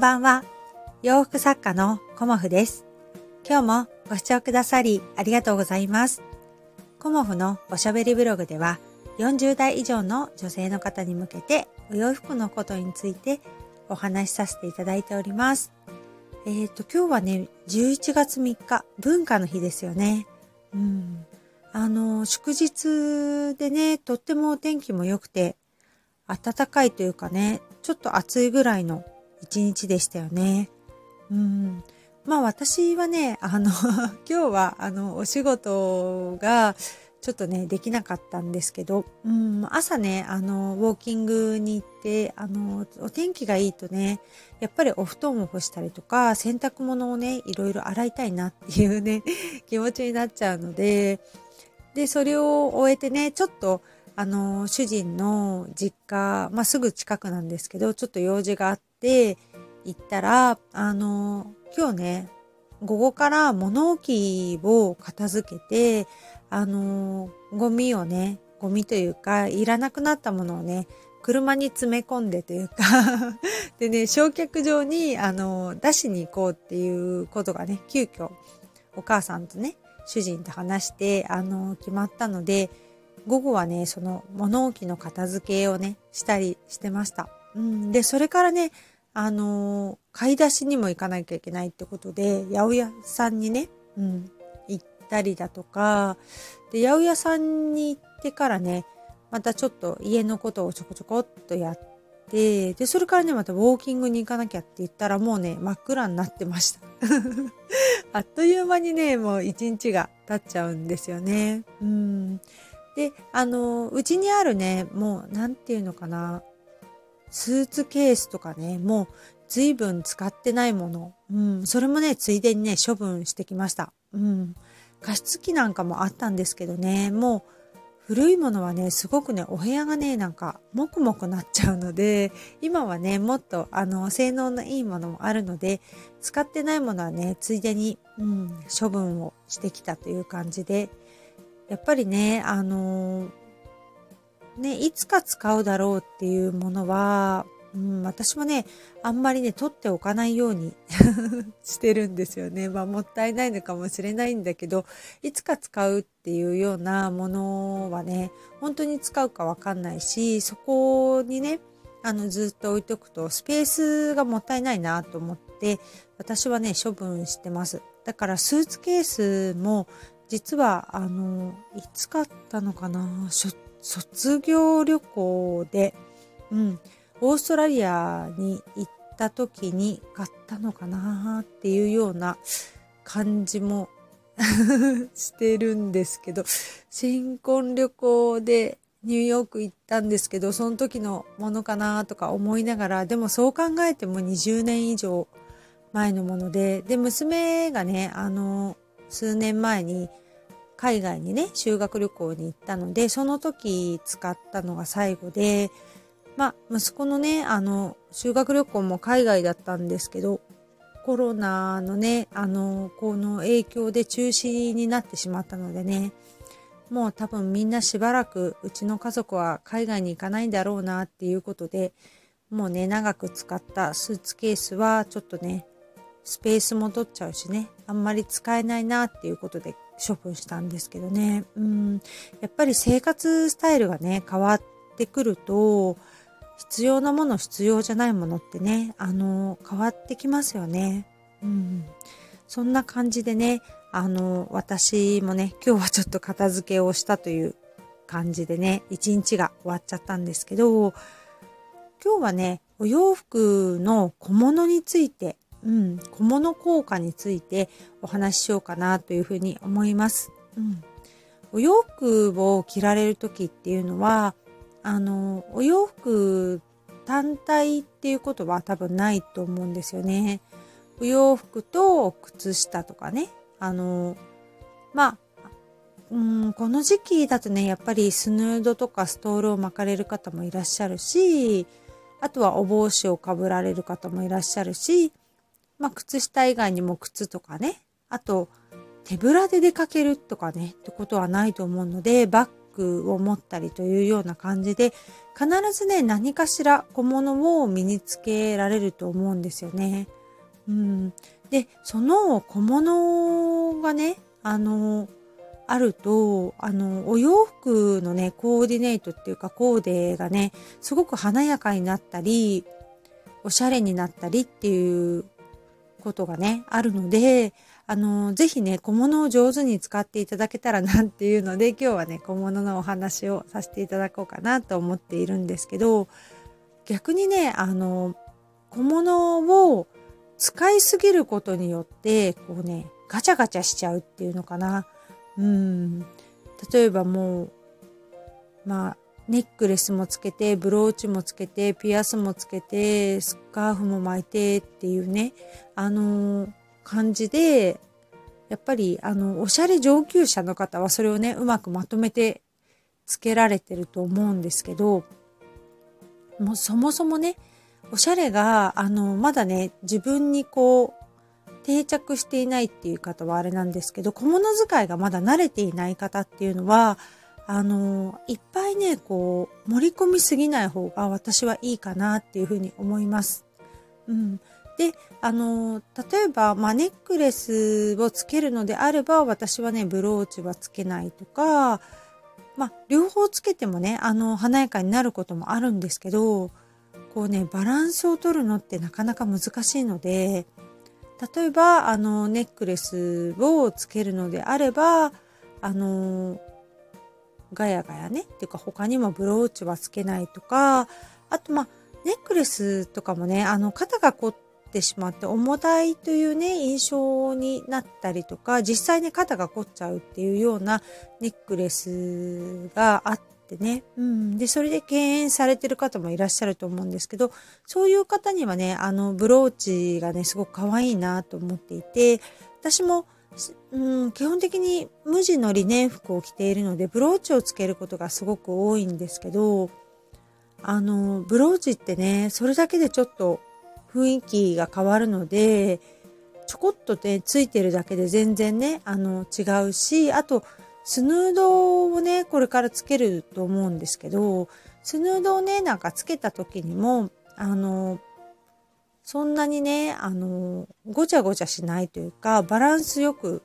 んばんは。洋服作家のコモフです。今日もご視聴くださりありがとうございます。コモフのおしゃべりブログでは40代以上の女性の方に向けてお洋服のことについてお話しさせていただいております。えっ、と、今日はね、11月3日、文化の日ですよね。うん。あの、祝日でね、とってもお天気も良くて、暖かいというかね、ちょっと暑いぐらいの一日でしたよね。うん。まあ私はね、あの、今日はあの、お仕事がちょっとね、できなかったんですけど、うん、朝ね、あの、ウォーキングに行って、あの、お天気がいいとね、やっぱりお布団を干したりとか、洗濯物をね、いろいろ洗いたいなっていうね、気持ちになっちゃうので、で、それを終えてね、ちょっと、あの、主人の実家、まあ、すぐ近くなんですけど、ちょっと用事があって、行ったら、あの、今日ね、午後から物置を片付けて、あの、ゴミをね、ゴミというか、いらなくなったものをね、車に詰め込んでというか でね、焼却場に、あの、出しに行こうっていうことがね、急遽、お母さんとね、主人と話して、あの、決まったので、午後はね、その物置の片付けをね、したりしてました。うん、で、それからね、あの買い出しにも行かなきゃいけないってことで、八百屋さんにね、うん、行ったりだとか、で、八百屋さんに行ってからね、またちょっと家のことをちょこちょこっとやって、で、それからね、またウォーキングに行かなきゃって言ったらもうね、真っ暗になってました。あっという間にね、もう一日が経っちゃうんですよね。うん。で、あの、うちにあるね、もう、なんていうのかな、スーツケースとかね、もう、随分使ってないもの。うん、それもね、ついでにね、処分してきました。うん。加湿器なんかもあったんですけどね、もう、古いものはね、すごくね、お部屋がね、なんか、もくもくなっちゃうので、今はね、もっと、あの、性能のいいものもあるので、使ってないものはね、ついでに、うん、処分をしてきたという感じで、やっぱりね、あのーね、いつか使うだろうっていうものは、うん、私もね、あんまりね、取っておかないように してるんですよね。まあ、もったいないのかもしれないんだけど、いつか使うっていうようなものはね、本当に使うかわかんないし、そこにね、あの、ずっと置いとくと、スペースがもったいないなと思って、私はね、処分してます。だから、スーツケースも、実は、あの、いつ買ったのかなしょっ卒業旅行で、うん、オーストラリアに行った時に買ったのかなっていうような感じも してるんですけど、新婚旅行でニューヨーク行ったんですけど、その時のものかなとか思いながら、でもそう考えても20年以上前のもので、で、娘がね、あの、数年前に海外にね、修学旅行に行ったので、その時使ったのが最後で、まあ、息子のね、あの、修学旅行も海外だったんですけど、コロナのね、あの、この影響で中止になってしまったのでね、もう多分みんなしばらくうちの家族は海外に行かないんだろうなっていうことで、もうね、長く使ったスーツケースはちょっとね、スペースも取っちゃうしね、あんまり使えないなっていうことで処分したんですけどね。うん、やっぱり生活スタイルがね、変わってくると、必要なもの、必要じゃないものってね、あの、変わってきますよね。うん。そんな感じでね、あの、私もね、今日はちょっと片付けをしたという感じでね、一日が終わっちゃったんですけど、今日はね、お洋服の小物についてうん、小物効果についてお話ししようかなというふうに思います。うん、お洋服を着られる時っていうのは、あの、お洋服単体っていうことは多分ないと思うんですよね。お洋服と靴下とかね。あの、まあ、うん、この時期だとね、やっぱりスヌードとかストールを巻かれる方もいらっしゃるし、あとはお帽子をかぶられる方もいらっしゃるし、まあ、靴下以外にも靴とかね、あと、手ぶらで出かけるとかね、ってことはないと思うので、バッグを持ったりというような感じで、必ずね、何かしら小物を身につけられると思うんですよね。うん。で、その小物がね、あの、あると、あの、お洋服のね、コーディネートっていうかコーデがね、すごく華やかになったり、おしゃれになったりっていうことがね、あるので、あの、ぜひね、小物を上手に使っていただけたらなっていうので、今日はね、小物のお話をさせていただこうかなと思っているんですけど、逆にね、あの、小物を使いすぎることによって、こうね、ガチャガチャしちゃうっていうのかな。うん。例えばもう、まあ、ネックレスもつけて、ブローチもつけて、ピアスもつけて、スカーフも巻いてっていうね、あのー、感じで、やっぱり、あの、おしゃれ上級者の方はそれをね、うまくまとめてつけられてると思うんですけど、もうそもそもね、おしゃれが、あの、まだね、自分にこう、定着していないっていう方はあれなんですけど、小物使いがまだ慣れていない方っていうのは、あの、いっぱいね、こう、盛り込みすぎない方が私はいいかなっていうふうに思います。うん。で、あの、例えば、まあ、ネックレスをつけるのであれば、私はね、ブローチはつけないとか、まあ、両方つけてもね、あの、華やかになることもあるんですけど、こうね、バランスを取るのってなかなか難しいので、例えば、あの、ネックレスをつけるのであれば、あの、ガヤガヤね、っていうか他にもブローチはつけないとか、あと、まあ、ネックレスとかもね、あの、肩が凝っってしまって重たいというね印象になったりとか実際ね肩が凝っちゃうっていうようなネックレスがあってね、うん、でそれで敬遠されてる方もいらっしゃると思うんですけどそういう方にはねあのブローチがねすごく可愛いなと思っていて私もうん、基本的に無地のリネン服を着ているのでブローチをつけることがすごく多いんですけどあのブローチってねそれだけでちょっと雰囲気が変わるので、ちょこっとね、ついてるだけで全然ね、あの、違うし、あと、スヌードをね、これからつけると思うんですけど、スヌードをね、なんかつけた時にも、あの、そんなにね、あの、ごちゃごちゃしないというか、バランスよく、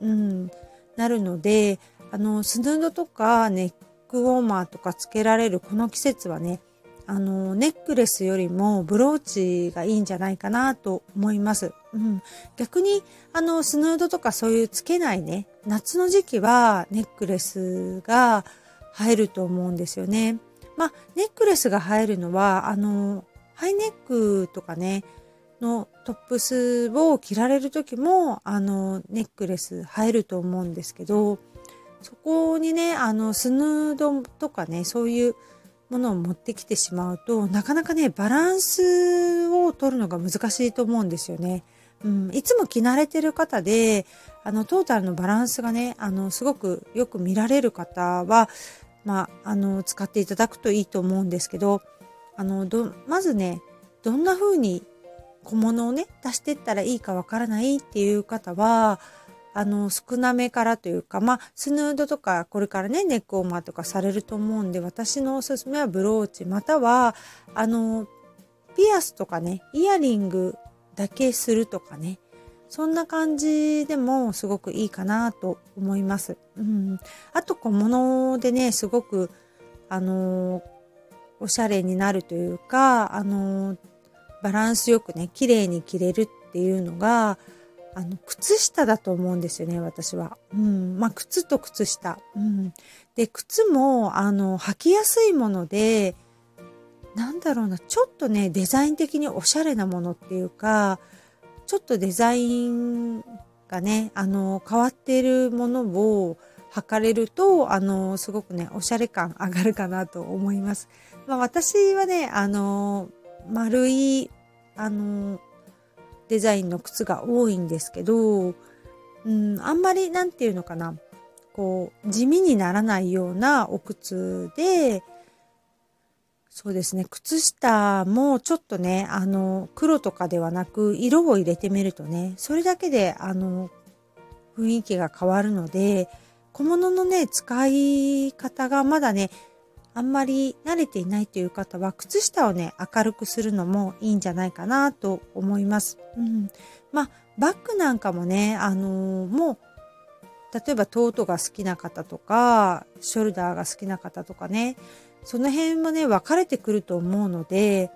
うん、なるので、あの、スヌードとかネックウォーマーとかつけられるこの季節はね、あの、ネックレスよりもブローチがいいんじゃないかなと思います。うん。逆に、あの、スヌードとかそういうつけないね、夏の時期はネックレスが入ると思うんですよね。まあ、ネックレスが入るのは、あの、ハイネックとかね、のトップスを着られる時も、あの、ネックレス入ると思うんですけど、そこにね、あの、スヌードとかね、そういうものを持ってきてしまうとなかなかねバランスを取るのが難しいと思うんですよね。うん、いつも着慣れてる方であのトータルのバランスがねあのすごくよく見られる方は、まあ、あの使っていただくといいと思うんですけどあのどまずねどんな風に小物をね出してったらいいかわからないっていう方はあの、少なめからというか、まあ、スヌードとか、これからね、ネックウォーマーとかされると思うんで、私のおすすめはブローチ、または、あの、ピアスとかね、イヤリングだけするとかね、そんな感じでもすごくいいかなと思います。うん。あと小物でね、すごく、あのおしゃれになるというか、あのバランスよくね、綺麗に着れるっていうのが、あの、靴下だと思うんですよね、私は。うん。まあ、靴と靴下。うん。で、靴も、あの、履きやすいもので、なんだろうな、ちょっとね、デザイン的におしゃれなものっていうか、ちょっとデザインがね、あの、変わっているものを履かれると、あの、すごくね、おしゃれ感上がるかなと思います。まあ、私はね、あの、丸い、あの、デザインの靴が多いんですけど、うん、あんまりなんていうのかな、こう、地味にならないようなお靴で、そうですね、靴下もちょっとね、あの、黒とかではなく、色を入れてみるとね、それだけで、あの、雰囲気が変わるので、小物のね、使い方がまだね、あんまり慣れていないという方は、靴下をね、明るくするのもいいんじゃないかなと思います。うん。まあ、バッグなんかもね、あのー、もう、例えばトートが好きな方とか、ショルダーが好きな方とかね、その辺もね、分かれてくると思うので、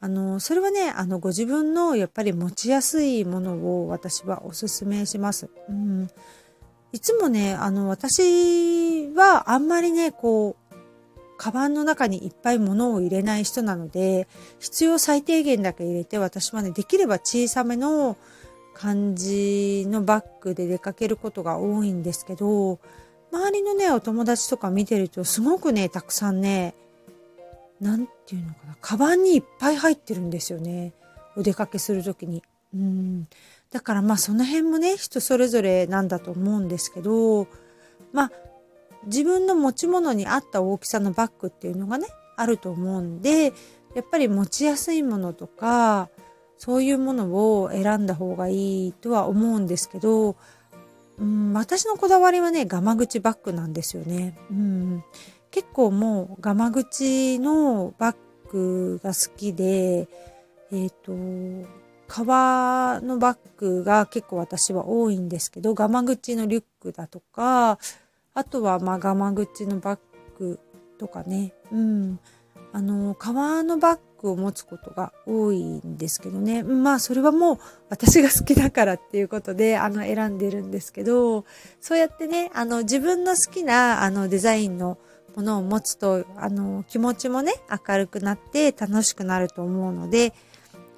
あの、それはね、あの、ご自分のやっぱり持ちやすいものを私はおすすめします。うん。いつもね、あの、私はあんまりね、こう、カバンの中にいっぱい物を入れない人なので、必要最低限だけ入れて、私はね、できれば小さめの感じのバッグで出かけることが多いんですけど、周りのね、お友達とか見てると、すごくね、たくさんね、なんていうのかな、カバンにいっぱい入ってるんですよね。お出かけするときに。うん。だからまあその辺もね、人それぞれなんだと思うんですけど、まあ自分の持ち物に合った大きさのバッグっていうのがね、あると思うんで、やっぱり持ちやすいものとか、そういうものを選んだ方がいいとは思うんですけど、うん、私のこだわりはね、ガマ口バッグなんですよね。うん、結構もうガマ口のバッグが好きで、えっ、ー、と、革のバッグが結構私は多いんですけど、ガマ口のリュックだとか、あとは、まあ、ガマ口のバッグとかね。うん。あの、革のバッグを持つことが多いんですけどね。まあ、それはもう私が好きだからっていうことで、あの、選んでるんですけど、そうやってね、あの、自分の好きな、あの、デザインのものを持つと、あの、気持ちもね、明るくなって楽しくなると思うので、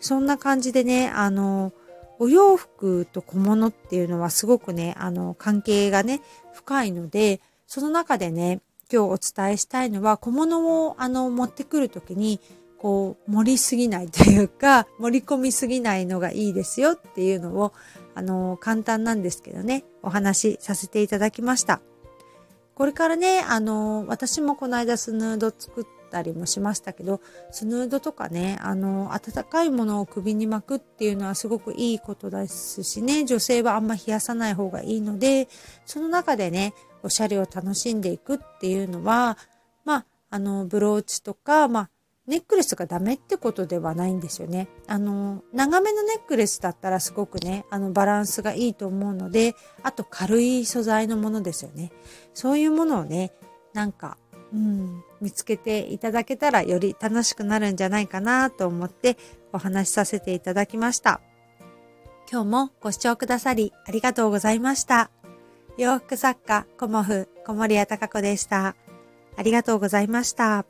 そんな感じでね、あの、お洋服と小物っていうのはすごくね、あの、関係がね、深いので、その中でね、今日お伝えしたいのは、小物を、あの、持ってくるときに、こう、盛りすぎないというか、盛り込みすぎないのがいいですよっていうのを、あの、簡単なんですけどね、お話しさせていただきました。これからね、あの、私もこの間スヌード作ったりもしましたけど、スヌードとかね、あの、暖かいものを首に巻くっていうのはすごくいいことですしね、女性はあんま冷やさない方がいいので、その中でね、おしゃれを楽しんでいくっていうのは、まあ、あの、ブローチとか、まあ、ネックレスがダメってことではないんですよね。あの、長めのネックレスだったらすごくね、あの、バランスがいいと思うので、あと軽い素材のものですよね。そういうものをね、なんか、うん、見つけていただけたらより楽しくなるんじゃないかなと思ってお話しさせていただきました。今日もご視聴くださりありがとうございました。洋服作家、コモフ、小森屋隆子でした。ありがとうございました。